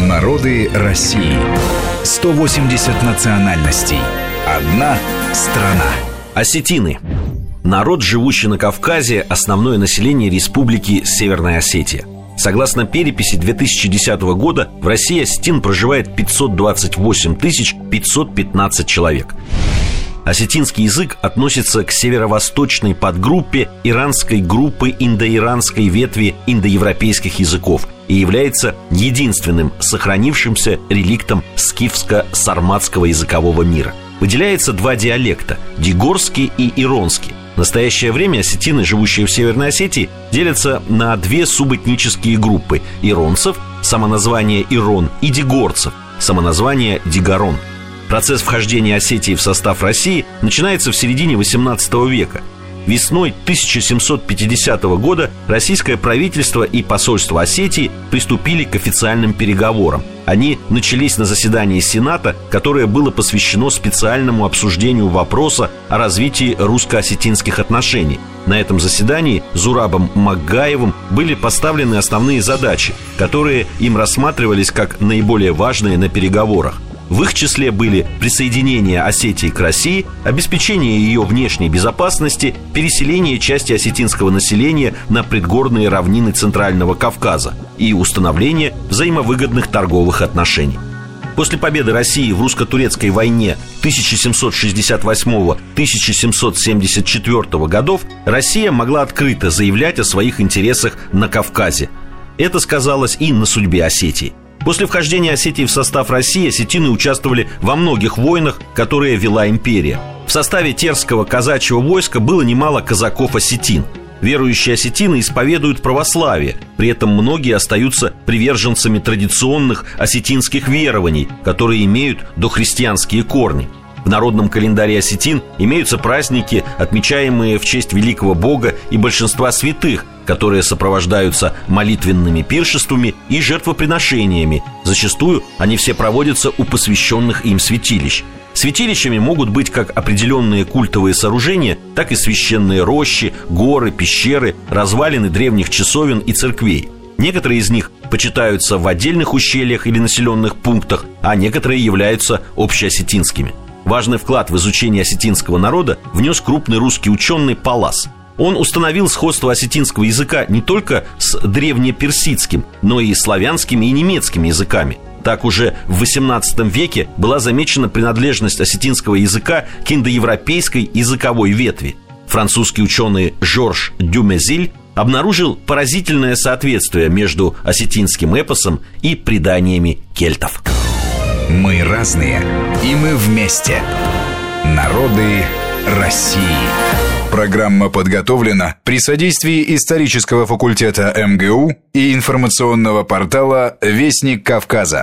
Народы России. 180 национальностей. Одна страна. Осетины. Народ, живущий на Кавказе, основное население республики Северная Осетия. Согласно переписи 2010 года, в России осетин проживает 528 515 человек. Осетинский язык относится к северо-восточной подгруппе иранской группы индоиранской ветви индоевропейских языков и является единственным сохранившимся реликтом скифско-сарматского языкового мира. Выделяется два диалекта – дигорский и иронский. В настоящее время осетины, живущие в Северной Осетии, делятся на две субэтнические группы – иронцев, самоназвание Ирон, и дигорцев, самоназвание Дигарон – Процесс вхождения Осетии в состав России начинается в середине XVIII века. Весной 1750 года российское правительство и посольство Осетии приступили к официальным переговорам. Они начались на заседании Сената, которое было посвящено специальному обсуждению вопроса о развитии русско-осетинских отношений. На этом заседании Зурабом Макгаевым были поставлены основные задачи, которые им рассматривались как наиболее важные на переговорах – в их числе были присоединение Осетии к России, обеспечение ее внешней безопасности, переселение части осетинского населения на предгорные равнины Центрального Кавказа и установление взаимовыгодных торговых отношений. После победы России в русско-турецкой войне 1768-1774 годов Россия могла открыто заявлять о своих интересах на Кавказе. Это сказалось и на судьбе Осетии. После вхождения Осетии в состав России осетины участвовали во многих войнах, которые вела империя. В составе терского казачьего войска было немало казаков-осетин. Верующие осетины исповедуют православие, при этом многие остаются приверженцами традиционных осетинских верований, которые имеют дохристианские корни – в народном календаре осетин имеются праздники, отмечаемые в честь великого бога и большинства святых, которые сопровождаются молитвенными пиршествами и жертвоприношениями. Зачастую они все проводятся у посвященных им святилищ. Святилищами могут быть как определенные культовые сооружения, так и священные рощи, горы, пещеры, развалины древних часовен и церквей. Некоторые из них почитаются в отдельных ущельях или населенных пунктах, а некоторые являются общеосетинскими. Важный вклад в изучение осетинского народа внес крупный русский ученый Палас. Он установил сходство осетинского языка не только с древнеперсидским, но и славянскими и немецкими языками. Так уже в XVIII веке была замечена принадлежность осетинского языка к индоевропейской языковой ветви. Французский ученый Жорж Дюмезиль обнаружил поразительное соответствие между осетинским эпосом и преданиями кельтов. Мы разные, и мы вместе. Народы России. Программа подготовлена при содействии исторического факультета МГУ и информационного портала «Вестник Кавказа».